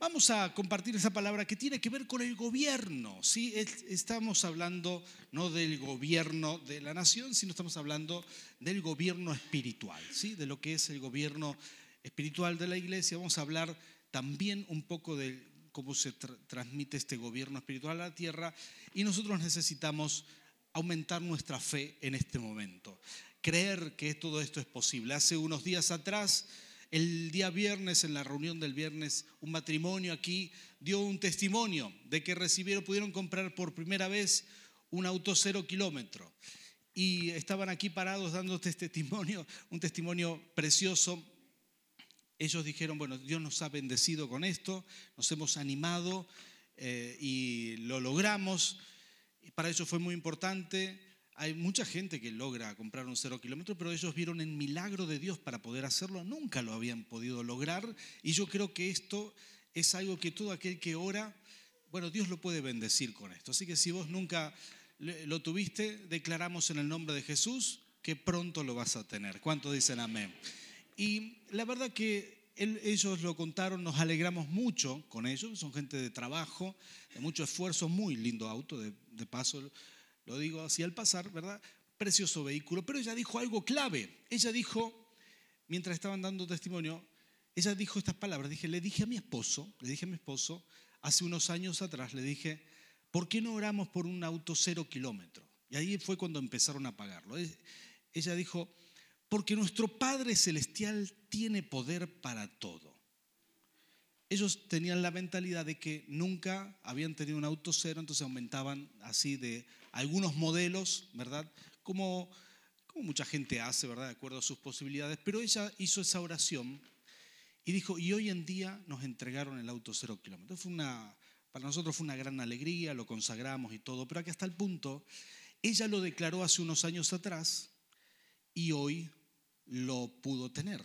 Vamos a compartir esa palabra que tiene que ver con el gobierno. ¿sí? Estamos hablando no del gobierno de la nación, sino estamos hablando del gobierno espiritual, ¿sí? de lo que es el gobierno espiritual de la iglesia. Vamos a hablar también un poco de cómo se transmite este gobierno espiritual a la tierra y nosotros necesitamos aumentar nuestra fe en este momento, creer que todo esto es posible. Hace unos días atrás el día viernes, en la reunión del viernes, un matrimonio aquí dio un testimonio de que recibieron, pudieron comprar por primera vez un auto cero kilómetro. Y estaban aquí parados dando este testimonio, un testimonio precioso. Ellos dijeron, bueno, Dios nos ha bendecido con esto, nos hemos animado eh, y lo logramos. Y para ellos fue muy importante hay mucha gente que logra comprar un cero kilómetro, pero ellos vieron el milagro de Dios para poder hacerlo, nunca lo habían podido lograr. Y yo creo que esto es algo que todo aquel que ora, bueno, Dios lo puede bendecir con esto. Así que si vos nunca lo tuviste, declaramos en el nombre de Jesús que pronto lo vas a tener. ¿Cuántos dicen amén? Y la verdad que ellos lo contaron, nos alegramos mucho con ellos, son gente de trabajo, de mucho esfuerzo, muy lindo auto, de, de paso lo digo así al pasar, ¿verdad? Precioso vehículo, pero ella dijo algo clave. Ella dijo, mientras estaban dando testimonio, ella dijo estas palabras, dije, le dije a mi esposo, le dije a mi esposo, hace unos años atrás, le dije, ¿por qué no oramos por un auto cero kilómetro? Y ahí fue cuando empezaron a pagarlo. Ella dijo, porque nuestro Padre Celestial tiene poder para todo. Ellos tenían la mentalidad de que nunca habían tenido un auto cero, entonces aumentaban así de algunos modelos, ¿verdad? Como, como mucha gente hace, ¿verdad? De acuerdo a sus posibilidades. Pero ella hizo esa oración y dijo, y hoy en día nos entregaron el auto cero kilómetros. Fue una, para nosotros fue una gran alegría, lo consagramos y todo, pero aquí hasta el punto, ella lo declaró hace unos años atrás y hoy lo pudo tener.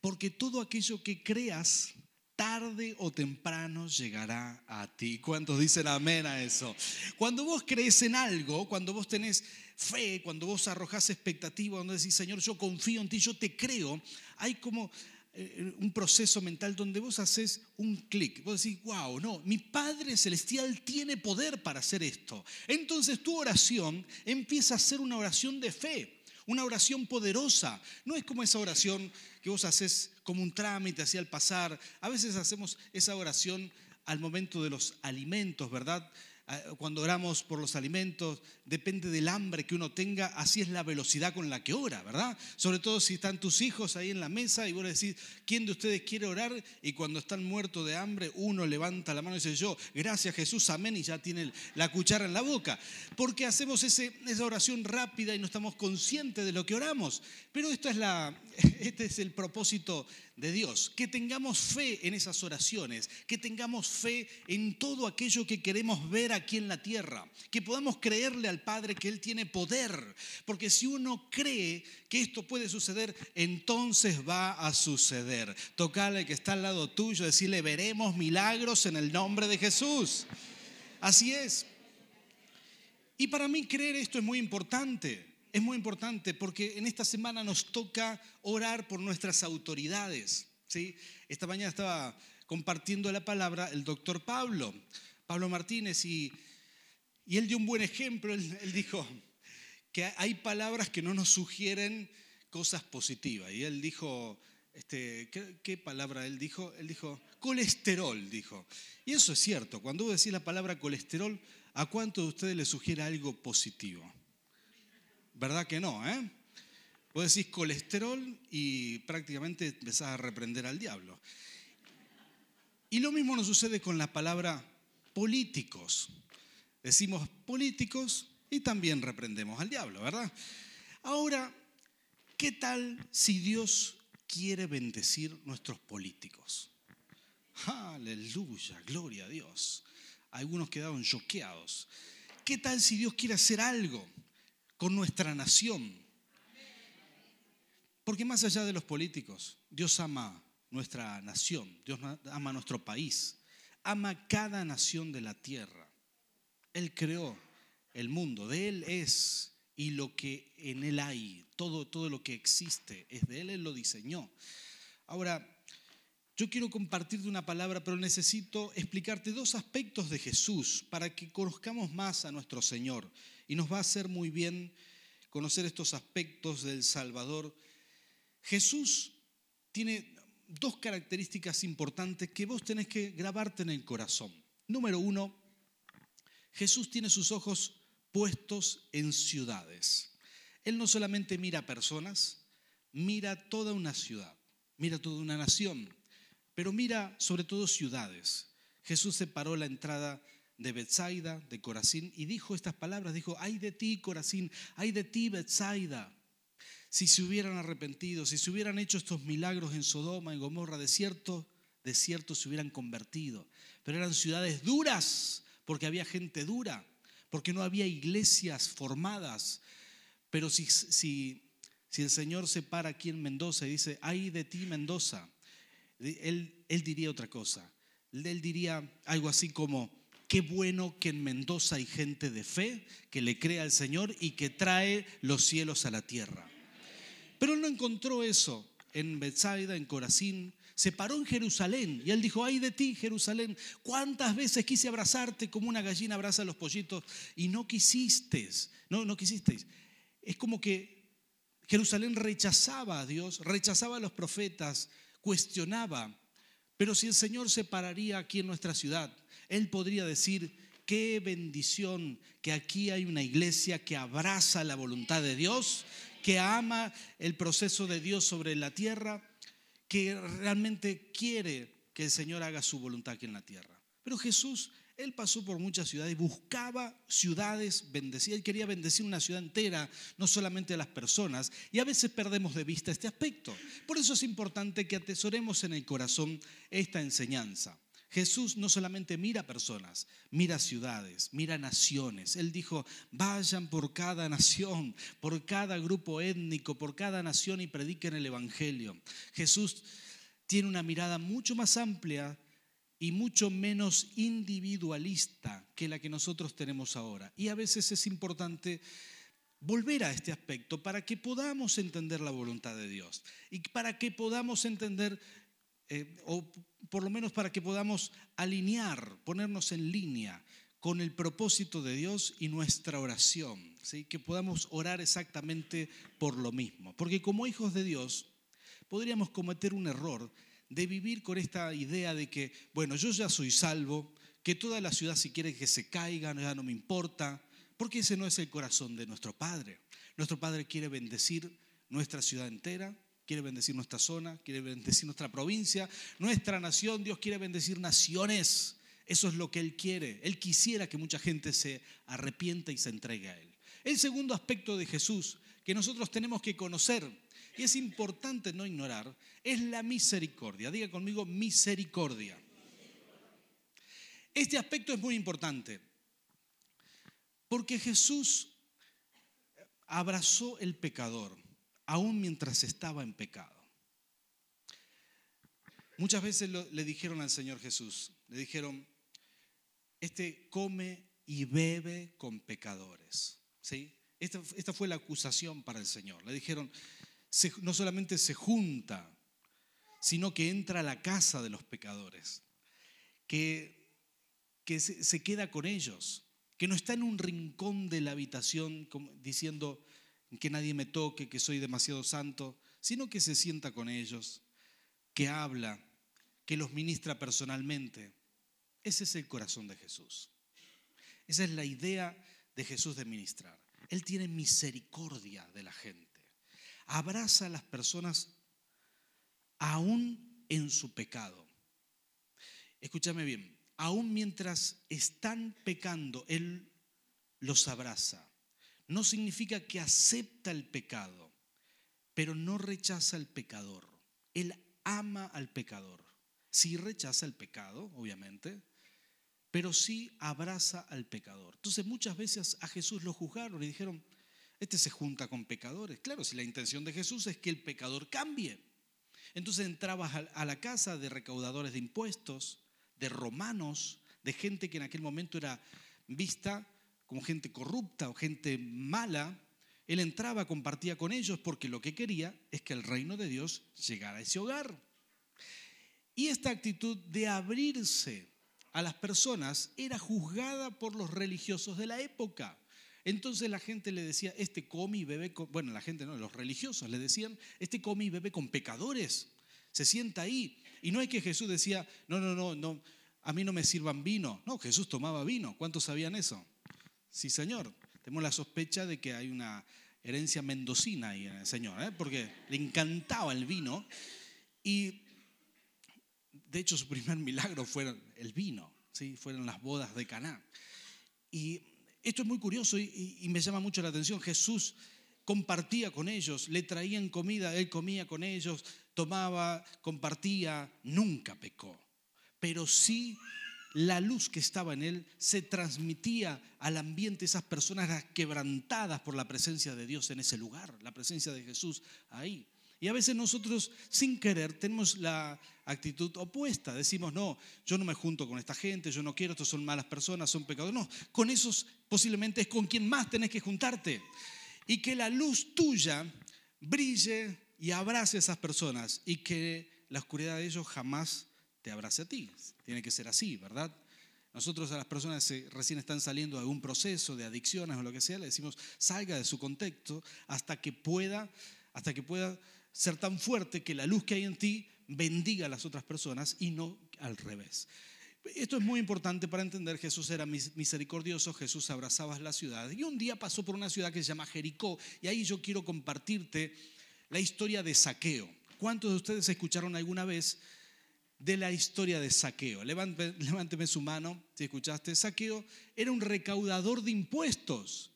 Porque todo aquello que creas tarde o temprano llegará a ti. ¿Cuántos dicen amén a eso? Cuando vos crees en algo, cuando vos tenés fe, cuando vos arrojás expectativa, cuando decís, Señor, yo confío en ti, yo te creo, hay como eh, un proceso mental donde vos haces un clic. Vos decís, wow, no, mi Padre Celestial tiene poder para hacer esto. Entonces tu oración empieza a ser una oración de fe una oración poderosa. No es como esa oración que vos haces como un trámite así al pasar. A veces hacemos esa oración al momento de los alimentos, ¿verdad? Ah, cuando oramos por los alimentos, depende del hambre que uno tenga, así es la velocidad con la que ora, ¿verdad? Sobre todo si están tus hijos ahí en la mesa y vos decís, ¿quién de ustedes quiere orar? Y cuando están muertos de hambre, uno levanta la mano y dice, yo, gracias Jesús, amén, y ya tiene la cuchara en la boca. Porque hacemos ese, esa oración rápida y no estamos conscientes de lo que oramos. Pero esto es la, este es el propósito de Dios, que tengamos fe en esas oraciones, que tengamos fe en todo aquello que queremos ver aquí en la tierra, que podamos creerle al Padre que Él tiene poder, porque si uno cree que esto puede suceder, entonces va a suceder. Tocale que está al lado tuyo, decirle, veremos milagros en el nombre de Jesús. Así es. Y para mí creer esto es muy importante es muy importante porque en esta semana nos toca orar por nuestras autoridades. ¿sí? Esta mañana estaba compartiendo la palabra el doctor Pablo, Pablo Martínez, y, y él dio un buen ejemplo. Él, dijo que hay palabras que no nos sugieren cosas positivas. Y él dijo, este, ¿qué, ¿qué, palabra él dijo? Él dijo, colesterol, dijo. Y eso es cierto, cuando vos decís la palabra colesterol, ¿a cuánto de ustedes le sugiere algo positivo? ¿Verdad que no? Eh? Vos decís colesterol y prácticamente empezás a reprender al diablo. Y lo mismo nos sucede con la palabra políticos. Decimos políticos y también reprendemos al diablo, ¿verdad? Ahora, ¿qué tal si Dios quiere bendecir nuestros políticos? Aleluya, gloria a Dios. Algunos quedaron choqueados. ¿Qué tal si Dios quiere hacer algo? con nuestra nación. Porque más allá de los políticos, Dios ama nuestra nación, Dios ama nuestro país, ama cada nación de la tierra. Él creó el mundo, de Él es y lo que en Él hay, todo, todo lo que existe es de Él, Él lo diseñó. Ahora, yo quiero compartirte una palabra, pero necesito explicarte dos aspectos de Jesús para que conozcamos más a nuestro Señor. Y nos va a hacer muy bien conocer estos aspectos del Salvador. Jesús tiene dos características importantes que vos tenés que grabarte en el corazón. Número uno, Jesús tiene sus ojos puestos en ciudades. Él no solamente mira personas, mira toda una ciudad, mira toda una nación, pero mira sobre todo ciudades. Jesús separó la entrada de Bethsaida, de Corazín, y dijo estas palabras, dijo, ay de ti, Corazín, ay de ti, Bethsaida. Si se hubieran arrepentido, si se hubieran hecho estos milagros en Sodoma, en Gomorra, de cierto, de cierto se hubieran convertido. Pero eran ciudades duras, porque había gente dura, porque no había iglesias formadas. Pero si, si, si el Señor se para aquí en Mendoza y dice, ay de ti, Mendoza, él, él diría otra cosa. Él diría algo así como, Qué bueno que en Mendoza hay gente de fe que le crea al Señor y que trae los cielos a la tierra. Pero él no encontró eso en Bethsaida, en Corazín. Se paró en Jerusalén y él dijo, ay de ti, Jerusalén, ¿cuántas veces quise abrazarte como una gallina abraza los pollitos y no quisiste? No, no quisisteis. Es como que Jerusalén rechazaba a Dios, rechazaba a los profetas, cuestionaba. Pero si el Señor se pararía aquí en nuestra ciudad, él podría decir, qué bendición que aquí hay una iglesia que abraza la voluntad de Dios, que ama el proceso de Dios sobre la tierra, que realmente quiere que el Señor haga su voluntad aquí en la tierra. Pero Jesús, él pasó por muchas ciudades, buscaba ciudades bendecidas, él quería bendecir una ciudad entera, no solamente a las personas, y a veces perdemos de vista este aspecto. Por eso es importante que atesoremos en el corazón esta enseñanza. Jesús no solamente mira personas, mira ciudades, mira naciones. Él dijo, vayan por cada nación, por cada grupo étnico, por cada nación y prediquen el Evangelio. Jesús tiene una mirada mucho más amplia y mucho menos individualista que la que nosotros tenemos ahora. Y a veces es importante volver a este aspecto para que podamos entender la voluntad de Dios y para que podamos entender eh, o por lo menos para que podamos alinear, ponernos en línea con el propósito de Dios y nuestra oración, ¿sí? que podamos orar exactamente por lo mismo. Porque como hijos de Dios podríamos cometer un error de vivir con esta idea de que, bueno, yo ya soy salvo, que toda la ciudad si quiere que se caiga, ya no me importa, porque ese no es el corazón de nuestro Padre. Nuestro Padre quiere bendecir nuestra ciudad entera, quiere bendecir nuestra zona, quiere bendecir nuestra provincia, nuestra nación, Dios quiere bendecir naciones. Eso es lo que Él quiere. Él quisiera que mucha gente se arrepienta y se entregue a Él. El segundo aspecto de Jesús que nosotros tenemos que conocer y es importante no ignorar es la misericordia. Diga conmigo misericordia. Este aspecto es muy importante porque Jesús abrazó el pecador aún mientras estaba en pecado. Muchas veces le dijeron al Señor Jesús, le dijeron, este come y bebe con pecadores. ¿Sí? Esta, esta fue la acusación para el Señor. Le dijeron, no solamente se junta, sino que entra a la casa de los pecadores, que, que se, se queda con ellos, que no está en un rincón de la habitación diciendo, que nadie me toque, que soy demasiado santo, sino que se sienta con ellos, que habla, que los ministra personalmente. Ese es el corazón de Jesús. Esa es la idea de Jesús de ministrar. Él tiene misericordia de la gente. Abraza a las personas aún en su pecado. Escúchame bien, aún mientras están pecando, Él los abraza no significa que acepta el pecado, pero no rechaza al pecador. Él ama al pecador. Sí rechaza el pecado, obviamente, pero sí abraza al pecador. Entonces muchas veces a Jesús lo juzgaron y dijeron, este se junta con pecadores. Claro, si la intención de Jesús es que el pecador cambie. Entonces entraba a la casa de recaudadores de impuestos, de romanos, de gente que en aquel momento era vista como gente corrupta o gente mala, él entraba, compartía con ellos porque lo que quería es que el reino de Dios llegara a ese hogar. Y esta actitud de abrirse a las personas era juzgada por los religiosos de la época. Entonces la gente le decía, este come y bebe, con... bueno, la gente no, los religiosos le decían, este come y bebe con pecadores, se sienta ahí. Y no es que Jesús decía, no, no, no, no, a mí no me sirvan vino. No, Jesús tomaba vino. ¿Cuántos sabían eso? Sí, Señor. Tenemos la sospecha de que hay una herencia mendocina ahí en el Señor, ¿eh? porque le encantaba el vino. Y de hecho su primer milagro fue el vino, ¿sí? fueron las bodas de Caná. Y esto es muy curioso y, me llama mucho la atención. Jesús compartía con ellos, le traían comida, él comía con ellos, tomaba, compartía, nunca pecó. Pero sí la luz que estaba en él se transmitía al ambiente, esas personas quebrantadas por la presencia de Dios en ese lugar, la presencia de Jesús ahí. Y a veces nosotros sin querer tenemos la actitud opuesta. Decimos, no, yo no me junto con esta gente, yo no quiero, estos son malas personas, son pecadores. No, con esos posiblemente es con quien más tenés que juntarte. Y que la luz tuya brille y abrace a esas personas y que la oscuridad de ellos jamás te abrace a ti. Tiene que ser así, ¿verdad? Nosotros a las personas que recién están saliendo de algún proceso de adicciones o lo que sea, le decimos, salga de su contexto hasta que pueda, hasta que pueda ser tan fuerte que la luz que hay en ti bendiga a las otras personas y no al revés. Esto es muy importante para entender, Jesús era misericordioso, Jesús abrazaba la ciudad y un día pasó por una ciudad que se llama Jericó y ahí yo quiero compartirte la historia de Saqueo. ¿Cuántos de ustedes escucharon alguna vez de la historia de Saqueo? Levánteme, su mano si escuchaste. Saqueo era un recaudador de impuestos,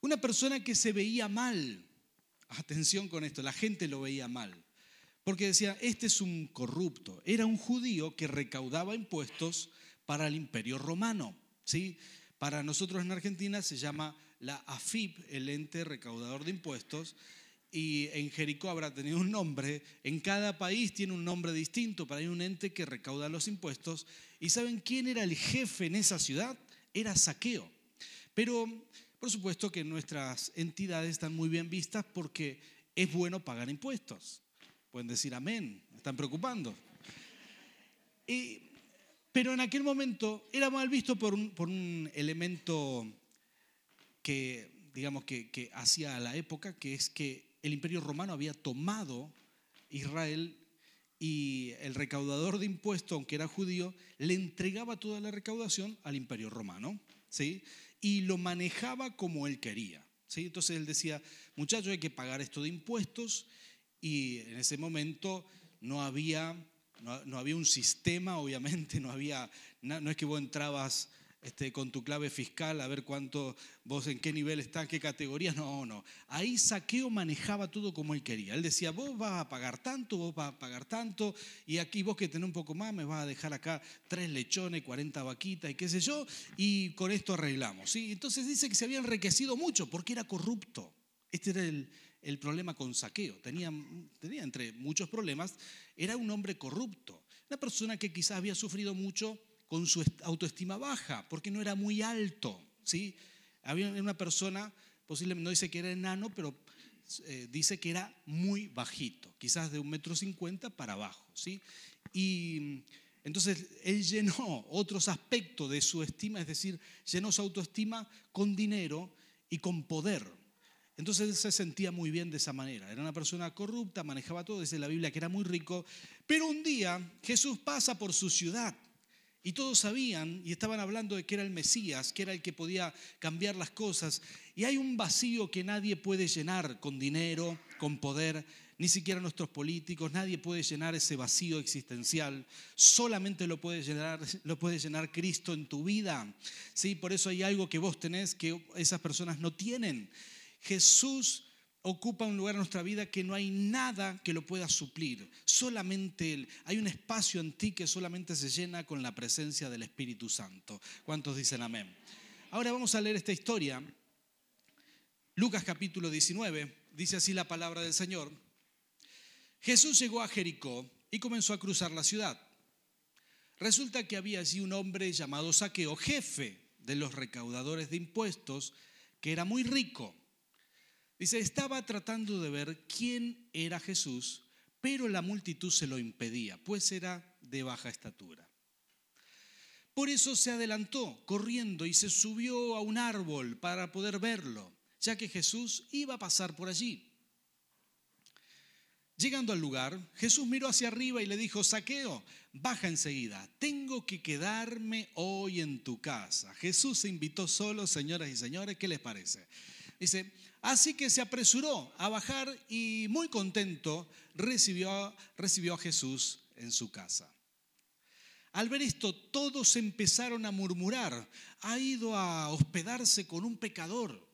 una persona que se veía mal, Atención con esto, la gente lo veía mal. Porque decía, este es un corrupto. Era un judío que recaudaba impuestos para el imperio romano. ¿sí? Para nosotros en Argentina se llama la AFIP, el ente recaudador de impuestos, y en Jericó habrá tenido un nombre. En cada país tiene un nombre distinto, pero hay un ente que recauda los impuestos. ¿Y saben quién era el jefe en esa ciudad? Era Saqueo. Pero por supuesto que nuestras entidades están muy bien vistas porque es bueno pagar impuestos. Pueden decir amén, están preocupando. pero en aquel momento era mal visto por un, elemento que, digamos, que, que hacía a la época, que es que el imperio romano había tomado Israel y el recaudador de impuestos, aunque era judío, le entregaba toda la recaudación al imperio romano. ¿sí? y lo manejaba como él quería. ¿sí? Entonces él decía, muchachos, hay que pagar esto de impuestos y en ese momento no había, no, había un sistema, obviamente, no, había, no es que vos entrabas este, con tu clave fiscal a ver cuánto, vos en qué nivel estás, qué categorías. No, no. Ahí Saqueo manejaba todo como él quería. Él decía, vos vas a pagar tanto, vos vas a pagar tanto, y aquí vos que tenés un poco más, me vas a dejar acá tres lechones, 40 vaquitas y qué sé yo, y con esto arreglamos. ¿sí? Entonces dice que se había enriquecido mucho porque era corrupto. Este era el, el problema con Saqueo. Tenía, tenía entre muchos problemas, era un hombre corrupto. Una persona que quizás había sufrido mucho con su autoestima baja, porque no era muy alto. ¿sí? Había una persona, posiblemente no dice que era enano, pero eh, dice que era muy bajito, quizás de un metro cincuenta para abajo. ¿sí? Y entonces él llenó otros aspectos de su estima, es decir, llenó su autoestima con dinero y con poder. Entonces él se sentía muy bien de esa manera. Era una persona corrupta, manejaba todo, dice la Biblia que era muy rico. Pero un día Jesús pasa por su ciudad y todos sabían y estaban hablando de que era el Mesías, que era el que podía cambiar las cosas. Y hay un vacío que nadie puede llenar con dinero, con poder, ni siquiera nuestros políticos, nadie puede llenar ese vacío existencial. Solamente lo puede llenar, lo llenar Cristo en tu vida. ¿Sí? Por eso hay algo que vos tenés que esas personas no tienen. Jesús ocupa un lugar en nuestra vida que no hay nada que lo pueda suplir. Solamente Él. Hay un espacio en ti que solamente se llena con la presencia del Espíritu Santo. ¿Cuántos dicen amén? Ahora vamos a leer esta historia. Lucas capítulo 19. Dice así la palabra del Señor. Jesús llegó a Jericó y comenzó a cruzar la ciudad. Resulta que había allí un hombre llamado Saqueo, jefe de los recaudadores de impuestos, que era muy rico Dice, estaba tratando de ver quién era Jesús, pero la multitud se lo impedía, pues era de baja estatura. Por eso se adelantó corriendo y se subió a un árbol para poder verlo, ya que Jesús iba a pasar por allí. Llegando al lugar, Jesús miró hacia arriba y le dijo, Saqueo, baja enseguida, tengo que quedarme hoy en tu casa. Jesús se invitó solo, señoras y señores, ¿qué les parece? Dice, así que se apresuró a bajar y muy contento recibió, recibió a Jesús en su casa. Al ver esto, todos empezaron a murmurar, ha ido a hospedarse con un pecador.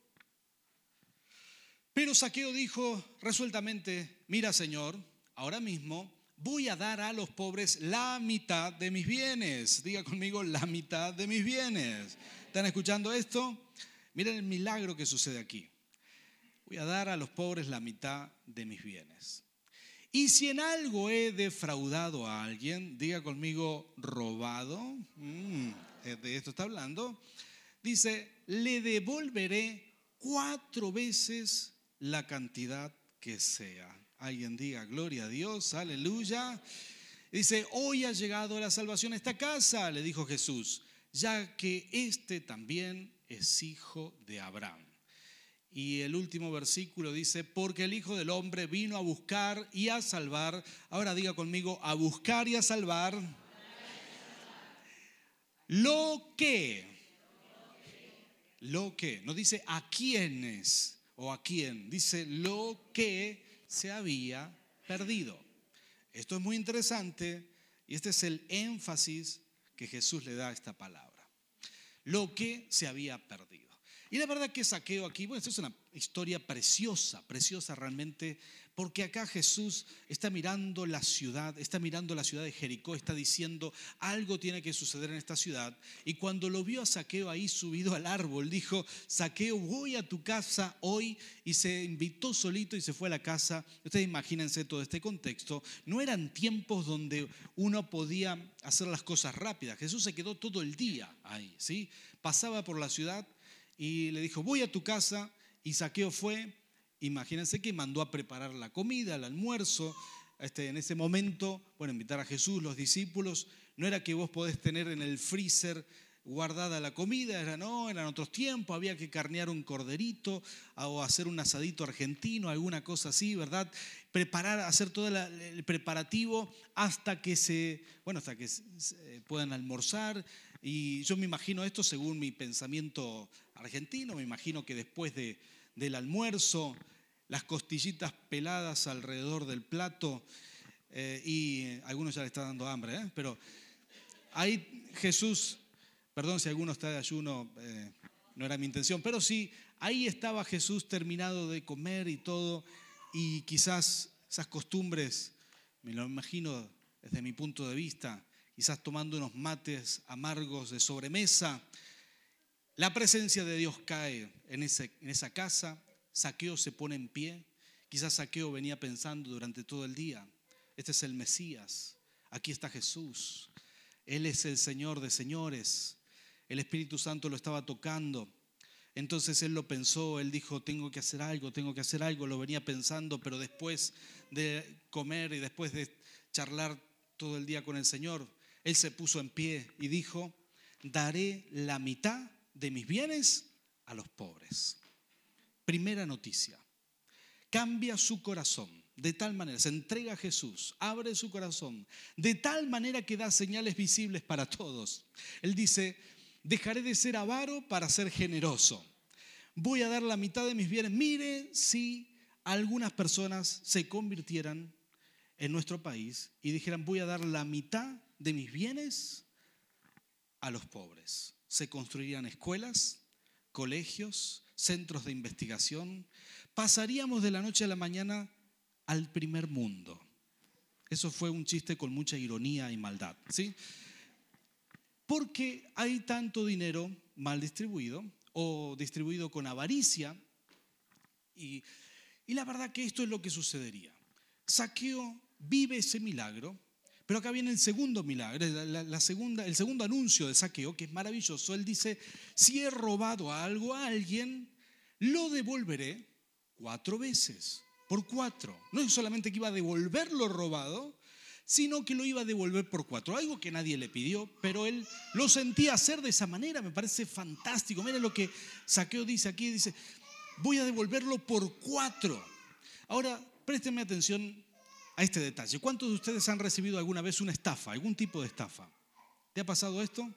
Pero Saqueo dijo resueltamente, mira Señor, ahora mismo voy a dar a los pobres la mitad de mis bienes. Diga conmigo, la mitad de mis bienes. ¿Están escuchando esto? Miren el milagro que sucede aquí. Voy a dar a los pobres la mitad de mis bienes. Y si en algo he defraudado a alguien, diga conmigo, robado, mm, de esto está hablando, dice, le devolveré cuatro veces la cantidad que sea. Alguien diga, gloria a Dios, aleluya. Dice, hoy ha llegado la salvación a esta casa, le dijo Jesús, ya que este también es hijo de Abraham. Y el último versículo dice, porque el Hijo del Hombre vino a buscar y a salvar. Ahora diga conmigo, a buscar y a salvar. Lo que, lo que, no dice a quiénes o a quién, dice lo que se había perdido. Esto es muy interesante y este es el énfasis que Jesús le da a esta palabra. Lo que se había perdido. Y la verdad que saqueo aquí, bueno, esto es una historia preciosa, preciosa realmente, porque acá Jesús está mirando la ciudad, está mirando la ciudad de Jericó, está diciendo, algo tiene que suceder en esta ciudad. Y cuando lo vio a Saqueo ahí subido al árbol, dijo, Saqueo, voy a tu casa hoy, y se invitó solito y se fue a la casa. Ustedes imagínense todo este contexto. No eran tiempos donde uno podía hacer las cosas rápidas. Jesús se quedó todo el día ahí, ¿sí? Pasaba por la ciudad y le dijo, voy a tu casa. Y Saqueo fue, imagínense que mandó a preparar la comida, el almuerzo. Este, en ese momento, bueno, invitar a Jesús, los discípulos, no era que vos podés tener en el freezer guardada la comida, era no, eran otros tiempos, había que carnear un corderito o hacer un asadito argentino, alguna cosa así, ¿verdad? Preparar, hacer todo el preparativo hasta que se, bueno, hasta que puedan almorzar. Y yo me imagino esto según mi pensamiento argentino. Me imagino que después de, del almuerzo, las costillitas peladas alrededor del plato, eh, y algunos ya le está dando hambre, ¿eh? pero ahí Jesús, perdón si alguno está de ayuno, eh, no era mi intención, pero sí, ahí estaba Jesús terminado de comer y todo, y quizás esas costumbres, me lo imagino desde mi punto de vista, quizás tomando unos mates amargos de sobremesa, la presencia de Dios cae en, esa casa, Saqueo se pone en pie, quizás Saqueo venía pensando durante todo el día, este es el Mesías, aquí está Jesús, Él es el Señor de señores, el Espíritu Santo lo estaba tocando. Entonces él lo pensó, él dijo, tengo que hacer algo, tengo que hacer algo, lo venía pensando, pero después de comer y después de charlar todo el día con el Señor, él se puso en pie y dijo, daré la mitad de mis bienes a los pobres. Primera noticia. Cambia su corazón de tal manera, se entrega a Jesús, abre su corazón, de tal manera que da señales visibles para todos. Él dice, dejaré de ser avaro para ser generoso. Voy a dar la mitad de mis bienes. Mire si algunas personas se convirtieran en nuestro país y dijeran, voy a dar la mitad de mis bienes a los pobres se construirían escuelas, colegios, centros de investigación. Pasaríamos de la noche a la mañana al primer mundo. Eso fue un chiste con mucha ironía y maldad, ¿sí? Porque hay tanto dinero mal distribuido o distribuido con avaricia y, y la verdad que esto es lo que sucedería. Saqueo vive ese milagro pero acá viene el segundo milagro, la, segunda, el segundo anuncio de saqueo, que es maravilloso. Él dice, si he robado algo a alguien, lo devolveré cuatro veces, por cuatro. No es solamente que iba a devolver lo robado, sino que lo iba a devolver por cuatro. Algo que nadie le pidió, pero él lo sentía hacer de esa manera. Me parece fantástico. Mira lo que Saqueo dice aquí. Dice, voy a devolverlo por cuatro. Ahora, présteme atención a este detalle. ¿Cuántos de ustedes han recibido alguna vez una estafa, algún tipo de estafa? ¿Te ha pasado esto?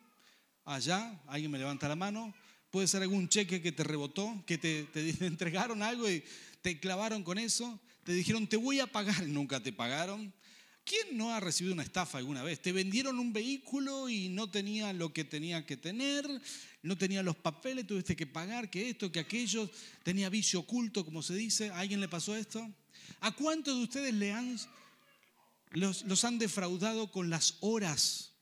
Allá, alguien me levanta la mano. Puede ser algún cheque que te rebotó, que te, te entregaron algo y te clavaron con eso. Te dijeron, te voy a pagar nunca te pagaron. ¿Quién no ha recibido una estafa alguna vez? Te vendieron un vehículo y no tenía lo que tenía que tener, no tenía los papeles, tuviste que pagar, que esto, que aquello, tenía vicio oculto, como se dice. ¿A alguien le pasó esto? ¿A cuántos de ustedes han, los, los han defraudado con las horas?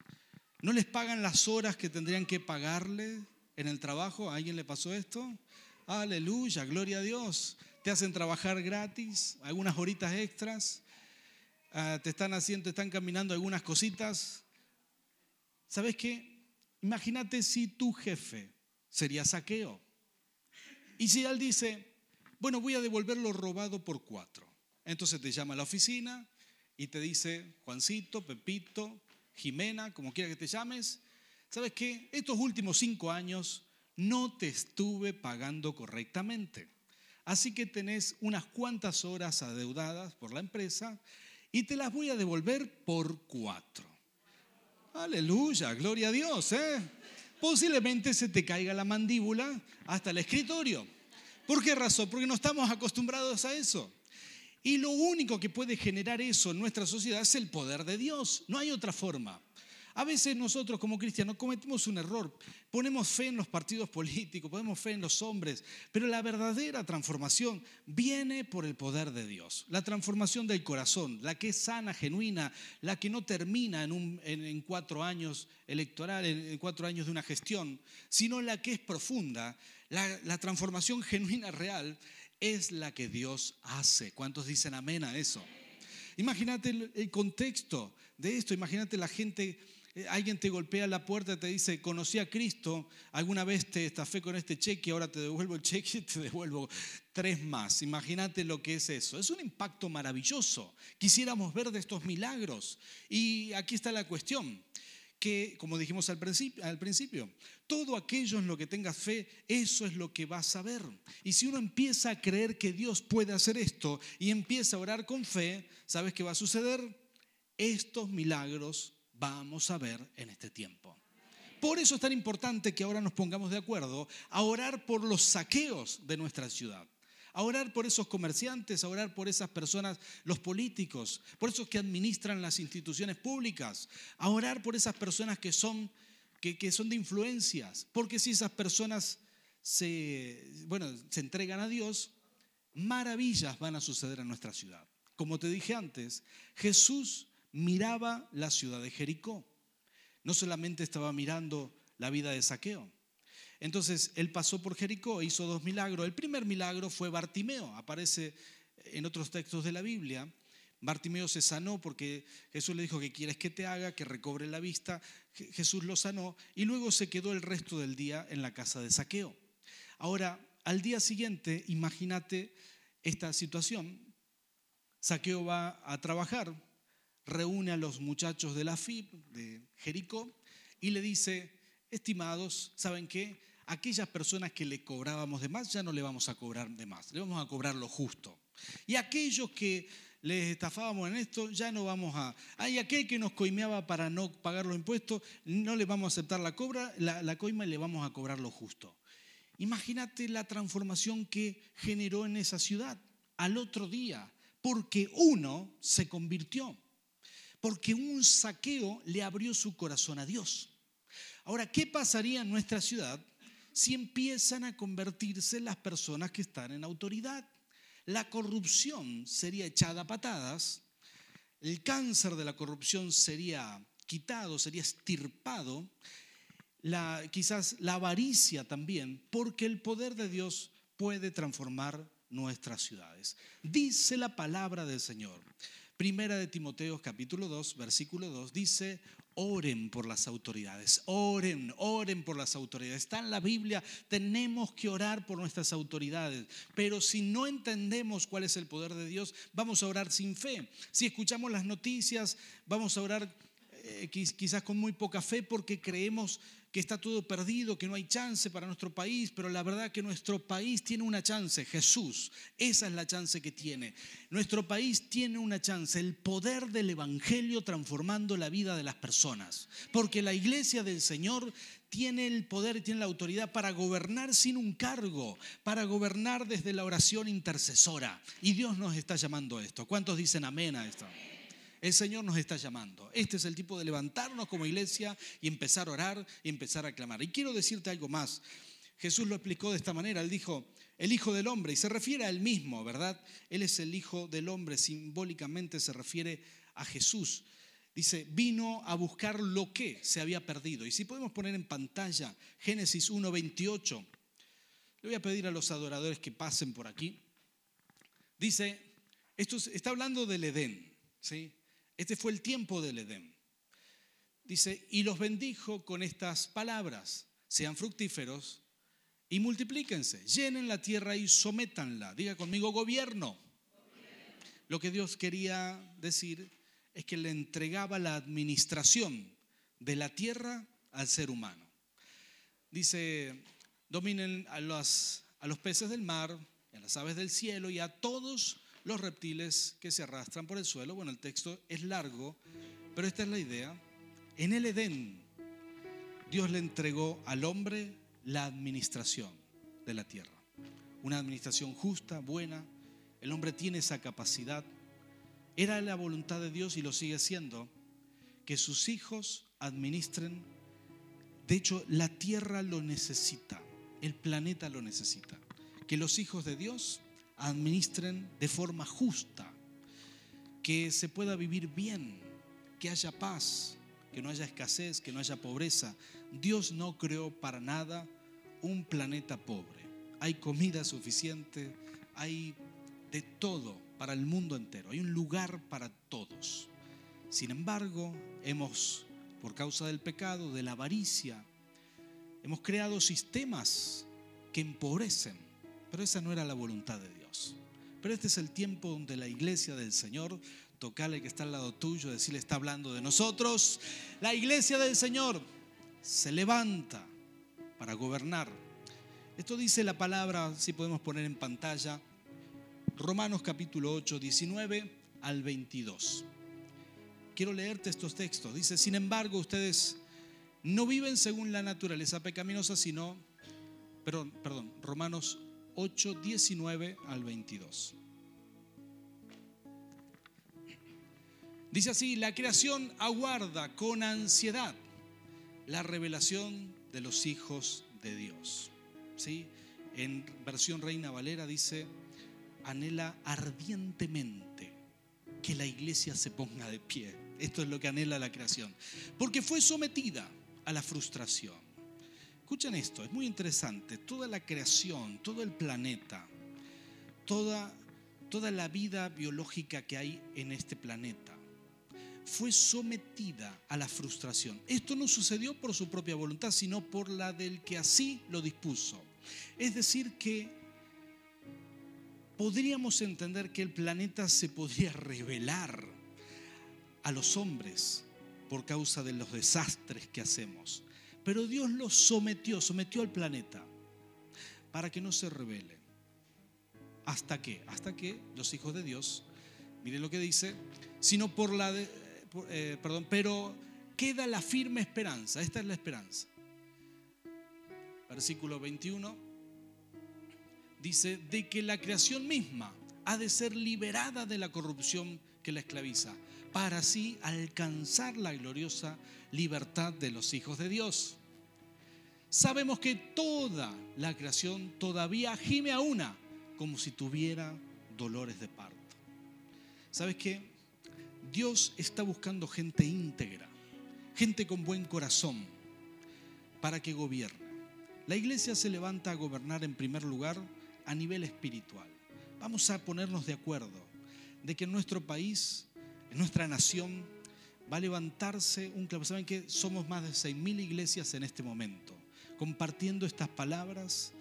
¿No les pagan las horas que tendrían que pagarle en el trabajo? ¿A alguien le pasó esto? Aleluya, gloria a Dios. Te hacen trabajar gratis, algunas horitas extras. Ah, te están haciendo, te están caminando algunas cositas. ¿Sabes qué? Imagínate si tu jefe sería saqueo. Y si él dice, bueno, voy a devolver lo robado por cuatro. Entonces te llama a la oficina y te dice, Juancito, Pepito, Jimena, como quiera que te llames, ¿sabes qué? Estos últimos cinco años no te estuve pagando correctamente. Así que tenés unas cuantas horas adeudadas por la empresa y te las voy a devolver por cuatro. Aleluya, gloria a Dios. ¿eh? Posiblemente se te caiga la mandíbula hasta el escritorio. ¿Por qué razón? Porque no estamos acostumbrados a eso. Y lo único que puede generar eso en nuestra sociedad es el poder de Dios. No hay otra forma. A veces nosotros como cristianos cometemos un error. Ponemos fe en los partidos políticos, ponemos fe en los hombres, pero la verdadera transformación viene por el poder de Dios. La transformación del corazón, la que es sana, genuina, la que no termina en, cuatro años electoral, en, cuatro años de una gestión, sino la que es profunda. La, transformación genuina real es la que Dios hace. ¿Cuántos dicen amén a eso? Imagínate el contexto de esto, imagínate la gente eh, alguien te golpea la puerta te dice, conocí a Cristo, alguna vez te estafé con este cheque, ahora te devuelvo el cheque y te devuelvo tres más. Imagínate lo que es eso. Es un impacto maravilloso. Quisiéramos ver de estos milagros. Y aquí está la cuestión que, como dijimos al principio, al principio, todo aquello en lo que tengas fe, eso es lo que vas a ver. Y si uno empieza a creer que Dios puede hacer esto y empieza a orar con fe, ¿sabes qué va a suceder? Estos milagros vamos a ver en este tiempo. Por eso es tan importante que ahora nos pongamos de acuerdo a orar por los saqueos de nuestra ciudad, a orar por esos comerciantes, a orar por esas personas, los políticos, por esos que administran las instituciones públicas, a orar por esas personas que son, que, que son de influencias, porque si esas personas se, bueno, se entregan a Dios, maravillas van a suceder en nuestra ciudad. Como te dije antes, Jesús miraba la ciudad de Jericó. No solamente estaba mirando la vida de saqueo. Entonces él pasó por Jericó, e hizo dos milagros. El primer milagro fue Bartimeo, aparece en otros textos de la Biblia. Bartimeo se sanó porque Jesús le dijo que quieres que te haga, que recobre la vista. Jesús lo sanó y luego se quedó el resto del día en la casa de saqueo. Ahora, al día siguiente, imagínate esta situación. Saqueo va a trabajar, reúne a los muchachos de la FIP, de Jericó, y le dice, estimados, ¿saben qué? Aquellas personas que le cobrábamos de más, ya no le vamos a cobrar de más, le vamos a cobrar lo justo. Y aquellos que les estafábamos en esto, ya no vamos a... Hay aquel que nos coimeaba para no pagar los impuestos, no le vamos a aceptar la, cobra, la, la coima y le vamos a cobrar lo justo. Imagínate la transformación que generó en esa ciudad al otro día, porque uno se convirtió porque un saqueo le abrió su corazón a Dios. Ahora, ¿qué pasaría en nuestra ciudad si empiezan a convertirse las personas que están en autoridad? La corrupción sería echada a patadas, el cáncer de la corrupción sería quitado, sería estirpado, quizás la avaricia también, porque el poder de Dios puede transformar nuestras ciudades. Dice la palabra del Señor. Primera de Timoteo capítulo 2, versículo 2 dice, Oren por las autoridades, oren, oren por las autoridades. Está en la Biblia, tenemos que orar por nuestras autoridades. Pero si no entendemos cuál es el poder de Dios, vamos a orar sin fe. Si escuchamos las noticias, vamos a orar eh, quizás con muy poca fe porque creemos que está todo perdido, que no hay chance para nuestro país, pero la verdad que nuestro país tiene una chance, Jesús, esa es la chance que tiene. Nuestro país tiene una chance, el poder del Evangelio transformando la vida de las personas, porque la iglesia del Señor tiene el poder y tiene la autoridad para gobernar sin un cargo, para gobernar desde la oración intercesora. Y Dios nos está llamando a esto. ¿Cuántos dicen amén a esto? El Señor nos está llamando. Este es el tipo de levantarnos como iglesia y empezar a orar y empezar a clamar. Y quiero decirte algo más. Jesús lo explicó de esta manera. Él dijo, el Hijo del Hombre, y se refiere a él mismo, ¿verdad? Él es el Hijo del Hombre, simbólicamente se refiere a Jesús. Dice, vino a buscar lo que se había perdido. Y si podemos poner en pantalla Génesis 1.28, le voy a pedir a los adoradores que pasen por aquí. Dice, esto está hablando del Edén, ¿sí? Este fue el tiempo del Edén. Dice, y los bendijo con estas palabras, sean fructíferos y multiplíquense, llenen la tierra y sométanla. Diga conmigo, gobierno. Lo que Dios quería decir es que le entregaba la administración de la tierra al ser humano. Dice, dominen a los, a los peces del mar, a las aves del cielo y a todos los reptiles que se arrastran por el suelo. Bueno, el texto es largo, pero esta es la idea. En el Edén, Dios le entregó al hombre la administración de la tierra. Una administración justa, buena. El hombre tiene esa capacidad. Era la voluntad de Dios y lo sigue siendo que sus hijos administren. De hecho, la tierra lo necesita, el planeta lo necesita. Que los hijos de Dios administren de forma justa, que se pueda vivir bien, que haya paz, que no haya escasez, que no haya pobreza. Dios no creó para nada un planeta pobre. Hay comida suficiente, hay de todo para el mundo entero, hay un lugar para todos. Sin embargo, hemos, por causa del pecado, de la avaricia, hemos creado sistemas que empobrecen, pero esa no era la voluntad de Dios. Pero este es el tiempo donde la iglesia del Señor, tocarle que está al lado tuyo, decirle está hablando de nosotros. La iglesia del Señor se levanta para gobernar. Esto dice la palabra, si podemos poner en pantalla, Romanos capítulo 8, 19 al 22. Quiero leerte estos textos. Dice, sin embargo, ustedes no viven según la naturaleza pecaminosa, sino, perdón, perdón, Romanos 8, 19 al 22. Dice así, la creación aguarda con ansiedad la revelación de los hijos de Dios. ¿Sí? En versión Reina Valera dice, anhela ardientemente que la iglesia se ponga de pie. Esto es lo que anhela la creación. Porque fue sometida a la frustración Escuchen esto, es muy interesante. Toda la creación, todo el planeta, toda, toda la vida biológica que hay en este planeta fue sometida a la frustración. Esto no sucedió por su propia voluntad, sino por la del que así lo dispuso. Es decir, que podríamos entender que el planeta se podría revelar a los hombres por causa de los desastres que hacemos. Pero Dios lo sometió, sometió al planeta para que no se revele. ¿Hasta qué? Hasta que los hijos de Dios, miren lo que dice, sino por la, de, eh, perdón, pero queda la firme esperanza, esta es la esperanza. Versículo 21 dice, de que la creación misma ha de ser liberada de la corrupción que la esclaviza, para así alcanzar la gloriosa libertad de los hijos de Dios. Sabemos que toda la creación todavía gime a una como si tuviera dolores de parto. ¿Sabes qué? Dios está buscando gente íntegra, gente con buen corazón, para que gobierne. La iglesia se levanta a gobernar en primer lugar a nivel espiritual. Vamos a ponernos de acuerdo de que en nuestro país, en nuestra nación, va a levantarse un clavo. ¿Saben que somos más de 6.000 iglesias en este momento? Compartiendo estas palabras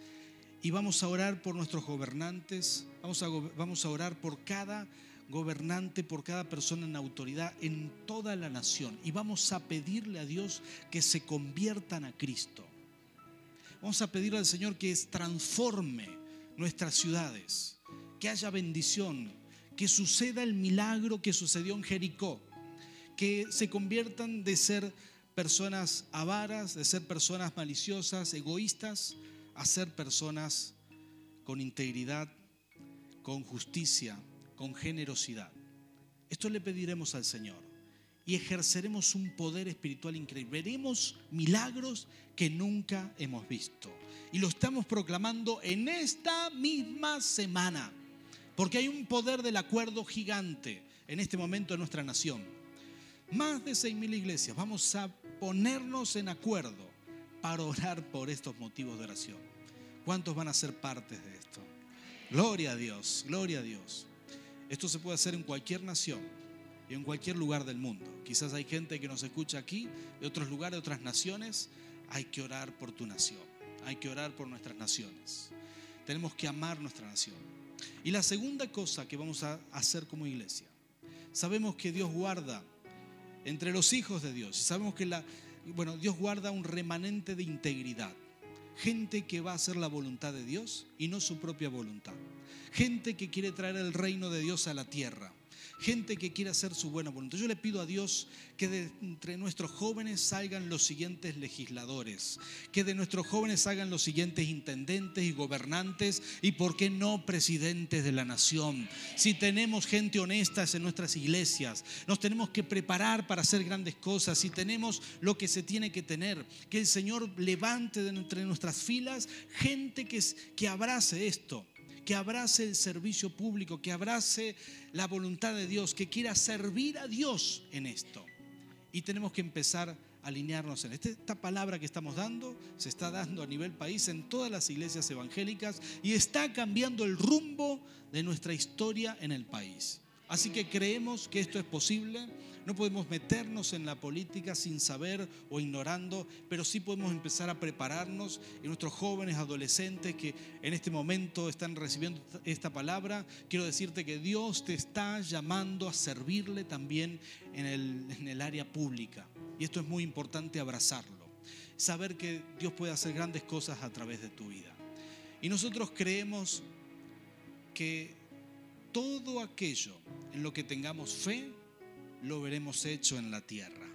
y vamos a orar por nuestros gobernantes, vamos a, vamos a orar por cada gobernante, por cada persona en autoridad en toda la nación y vamos a pedirle a Dios que se conviertan a Cristo. Vamos a pedirle al Señor que transforme nuestras ciudades, que haya bendición, que suceda el milagro que sucedió en Jericó, que se conviertan de ser personas avaras, de ser personas maliciosas, egoístas, a ser personas con integridad, con justicia, con generosidad. Esto le pediremos al Señor y ejerceremos un poder espiritual increíble. Veremos milagros que nunca hemos visto. Y lo estamos proclamando en esta misma semana, porque hay un poder del acuerdo gigante en este momento en nuestra nación. Más de 6.000 iglesias. Vamos a ponernos en acuerdo para orar por estos motivos de oración. ¿Cuántos van a ser partes de esto? Gloria a Dios, gloria a Dios. Esto se puede hacer en cualquier nación y en cualquier lugar del mundo. Quizás hay gente que nos escucha aquí, de otros lugares, de otras naciones. Hay que orar por tu nación, hay que orar por nuestras naciones. Tenemos que amar nuestra nación. Y la segunda cosa que vamos a hacer como iglesia, sabemos que Dios guarda entre los hijos de Dios, sabemos que la, bueno, Dios guarda un remanente de integridad. Gente que va a hacer la voluntad de Dios y no su propia voluntad. Gente que quiere traer el reino de Dios a la tierra gente que quiere hacer su buena voluntad. Yo le pido a Dios que de entre nuestros jóvenes salgan los siguientes legisladores, que de nuestros jóvenes salgan los siguientes intendentes y gobernantes y, ¿por qué no, presidentes de la nación? Si tenemos gente honesta en nuestras iglesias, nos tenemos que preparar para hacer grandes cosas. Si tenemos lo que se tiene que tener, que el Señor levante de entre nuestras filas gente que, que abrace esto que abrace el servicio público, que abrace la voluntad de Dios, que quiera servir a Dios en esto. Y tenemos que empezar a alinearnos en esto. Esta palabra que estamos dando se está dando a nivel país en todas las iglesias evangélicas y está cambiando el rumbo de nuestra historia en el país. Así que creemos que esto es posible no podemos meternos en la política sin saber o ignorando, pero sí podemos empezar a prepararnos y nuestros jóvenes, adolescentes que en este momento están recibiendo esta palabra, quiero decirte que Dios te está llamando a servirle también en el, en el área pública. Y esto es muy importante abrazarlo, saber que Dios puede hacer grandes cosas a través de tu vida. Y nosotros creemos que todo aquello en lo que tengamos fe, lo veremos hecho en la tierra.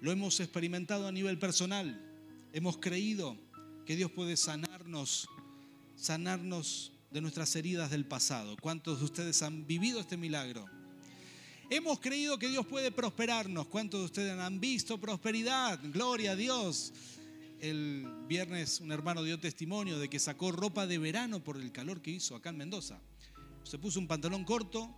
Lo hemos experimentado a nivel personal. Hemos creído que Dios puede sanarnos, sanarnos de nuestras heridas del pasado. ¿Cuántos de ustedes han vivido este milagro? Hemos creído que Dios puede prosperarnos. ¿Cuántos de ustedes han visto prosperidad? Gloria a Dios. El viernes un hermano dio testimonio de que sacó ropa de verano por el calor que hizo acá en Mendoza. Se puso un pantalón corto,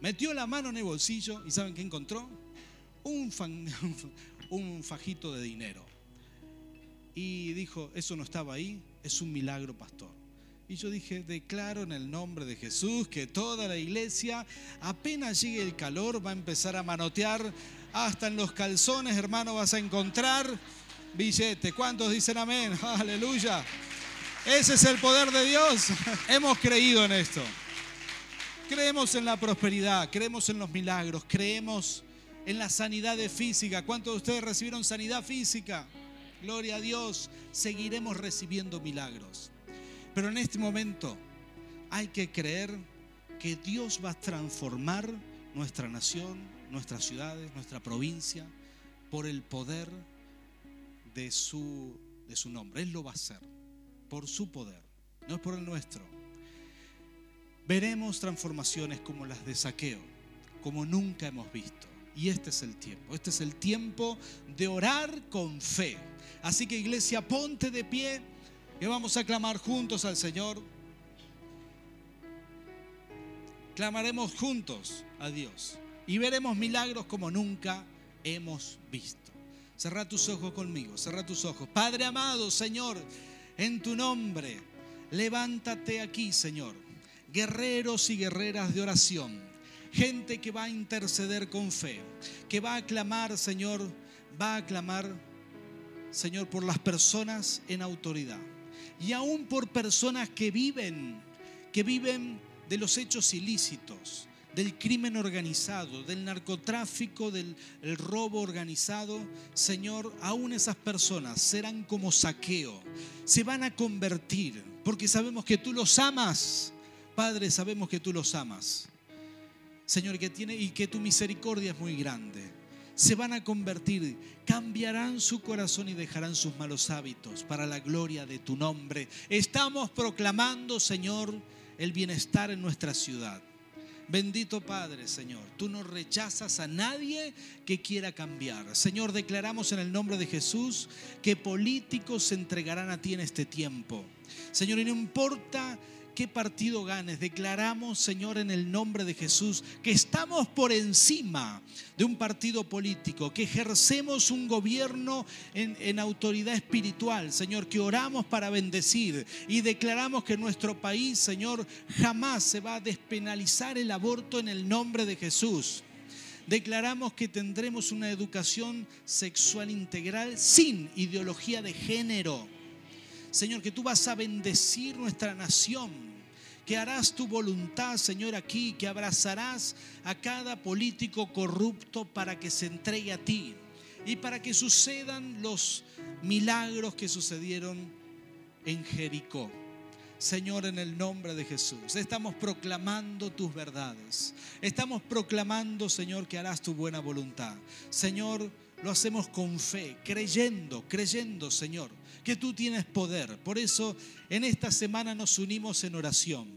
Metió la mano en el bolsillo y ¿saben qué encontró? Un, fajito de dinero. Y dijo, eso no estaba ahí, es un milagro, pastor. Y yo dije, declaro en el nombre de Jesús que toda la iglesia, apenas llegue el calor, va a empezar a manotear. Hasta en los calzones, hermano, vas a encontrar billete. ¿Cuántos dicen amén? Aleluya. Ese es el poder de Dios. Hemos creído en esto. Creemos en la prosperidad, creemos en los milagros, creemos en la sanidad física. ¿Cuántos de ustedes recibieron sanidad física? Gloria a Dios, seguiremos recibiendo milagros. Pero en este momento hay que creer que Dios va a transformar nuestra nación, nuestras ciudades, nuestra provincia, por el poder de su, de su nombre. Él lo va a hacer, por su poder, no es por el nuestro veremos transformaciones como las de saqueo, como nunca hemos visto. Y este es el tiempo, este es el tiempo de orar con fe. Así que iglesia, ponte de pie y vamos a clamar juntos al Señor. Clamaremos juntos a Dios y veremos milagros como nunca hemos visto. Cerra tus ojos conmigo, cerra tus ojos. Padre amado, Señor, en tu nombre, levántate aquí, Señor guerreros y guerreras de oración, gente que va a interceder con fe, que va a clamar, Señor, va a clamar, Señor, por las personas en autoridad y aún por personas que viven, que viven de los hechos ilícitos, del crimen organizado, del narcotráfico, del robo organizado, Señor, aún esas personas serán como saqueo, se van a convertir, porque sabemos que tú los amas. Padre, sabemos que tú los amas. Señor, que tiene y que tu misericordia es muy grande. Se van a convertir, cambiarán su corazón y dejarán sus malos hábitos para la gloria de tu nombre. Estamos proclamando, Señor, el bienestar en nuestra ciudad. Bendito Padre, Señor, tú no rechazas a nadie que quiera cambiar. Señor, declaramos en el nombre de Jesús que políticos se entregarán a ti en este tiempo. Señor, y no importa qué partido ganes, declaramos, Señor, en el nombre de Jesús, que estamos por encima de un partido político, que ejercemos un gobierno en, en, autoridad espiritual, Señor, que oramos para bendecir y declaramos que nuestro país, Señor, jamás se va a despenalizar el aborto en el nombre de Jesús. Declaramos que tendremos una educación sexual integral sin ideología de género Señor, que tú vas a bendecir nuestra nación, que harás tu voluntad, Señor, aquí, que abrazarás a cada político corrupto para que se entregue a ti y para que sucedan los milagros que sucedieron en Jericó. Señor, en el nombre de Jesús, estamos proclamando tus verdades. Estamos proclamando, Señor, que harás tu buena voluntad. Señor, lo hacemos con fe, creyendo, creyendo, Señor, que tú tienes poder. Por eso en esta semana nos unimos en oración.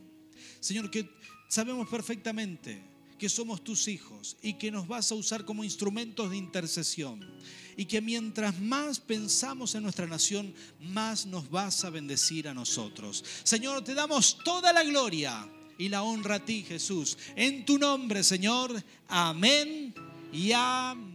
Señor, que sabemos perfectamente que somos tus hijos y que nos vas a usar como instrumentos de intercesión. Y que mientras más pensamos en nuestra nación, más nos vas a bendecir a nosotros. Señor, te damos toda la gloria y la honra a ti, Jesús. En tu nombre, Señor. Amén y amén.